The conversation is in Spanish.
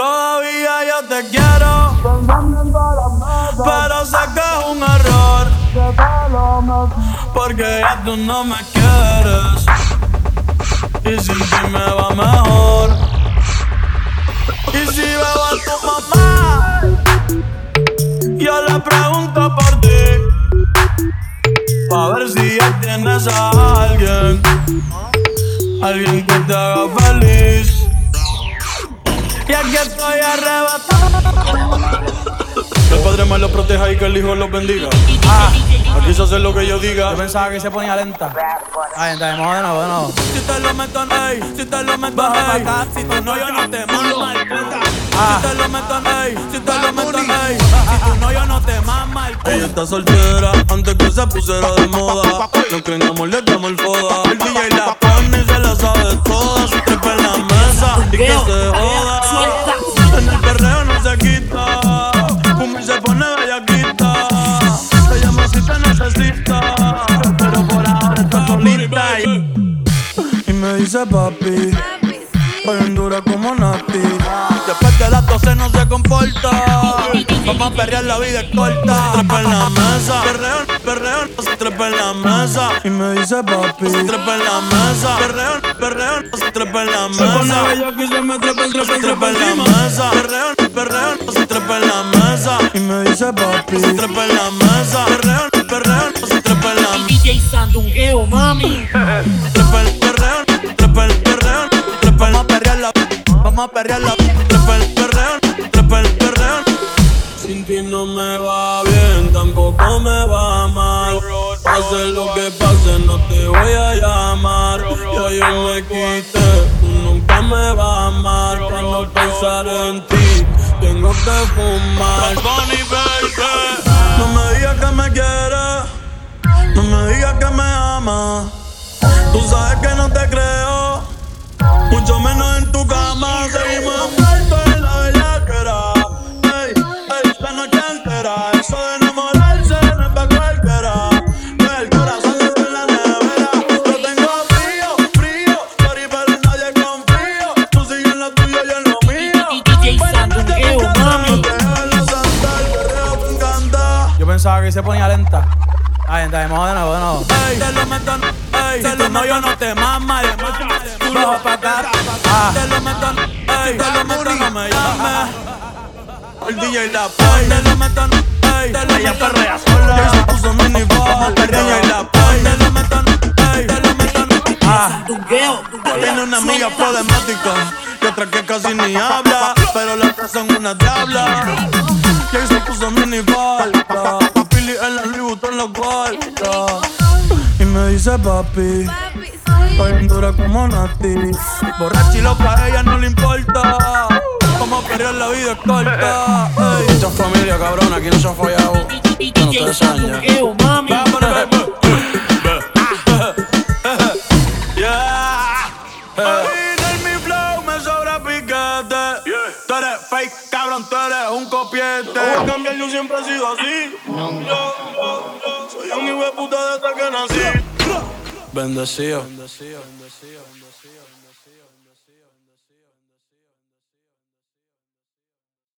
Todavía yo te quiero, pero sé que es un error. Porque ya tú no me quieres. Y sin ti me va mejor. Y si veo a tu mamá, yo le pregunto por ti. Pa' ver si ya tienes a alguien. Alguien que te haga feliz. Aquí estoy arrebatado. Que el padre más los proteja y que el hijo los bendiga. Ah, aquí se hace lo que yo diga. Yo pensaba que se ponía lenta. Ay, entonces, vamos de nuevo, de nuevo. Si te lo meto ey, si te lo meto. Si tú no, yo no te mando mal puta. Ah. Si te lo meto si te lo meto ey. Si tú no, yo no te mama el Ella está soltera antes que se pusiera de moda. No creen amor, le damos el foda. El DJ la pone y se la sabe dice papi. Bien dura como Nati. Después de las 12 no se comporta. Vamos a perrear, la vida es corta. Se trepa en la mesa. Perreo, perreo, se trepa en la mesa. Y me dice papi. Se trepa en la mesa. Perreo, perreo, se trepa en la mesa. Se pone bello que se me trepa, trepa, se trepa en la mesa. Perreo, perreo, se trepa en la mesa. Y me dice papi. Se trepa en la mesa. Perreo, perreo, se trepa en la mesa. DJ Sandungueo, mami. Trepa el a perrearla. Trepa el perreo, trepa el perreo. Sin ti no me va bien, tampoco me va mal. Pase lo que pase, no te voy a llamar. Ya yo me quité, tú nunca me vas a amar. Cuando pensar en ti, tengo que fumar. No me digas que me quieres. No me digas que me amas. Tú sabes que no te creo. Mucho menos en tu cama. Seguimos envueltos en la bellaquera. Ey, ey, la noche entera. Eso de enamorarse no es pa' cualquiera. Que el corazón está en la nevera. Yo tengo frío, frío. Sorry, pero en nadie confío. Tú sigues en lo tuyo y en lo mío. DJ mami. Yo pensaba que se ponía lenta. Ay, entonces, de nuevo, de nuevo. Ey, te lo meto ey, si tú no, yo no te mama. Bajo pa' acá. Ah. Te lo meto ey, te lo meto, no me llames. El DJ la pone. Te lo meto ey, te lo Ella perrea sola. Se puso mini ball. El DJ la pone. Te lo meto ey, te lo meto Ah, tiene una amiga problemática y otra que casi ni habla, pero las tres son una diabla. Y ahí se puso mini falta, papi, estoy dura como Nati. Borracha y loca, a ella no le importa. Como perrear la vida es corta. Ey. Mucha familia, cabrón, aquí no se ha fallado. Bueno, ustedes saben ya. Sandungueo, mami. Yeah. Original mi flow, me sobra piquete. Tú eres fake, cabrón, tú eres un copiete. A cambiar, yo siempre he sido así. Yo, yo, yo, soy un hijo de puta desde que nací. Bendecido. Şey Bendecido. Bendecido. Bendecido. Bendecido.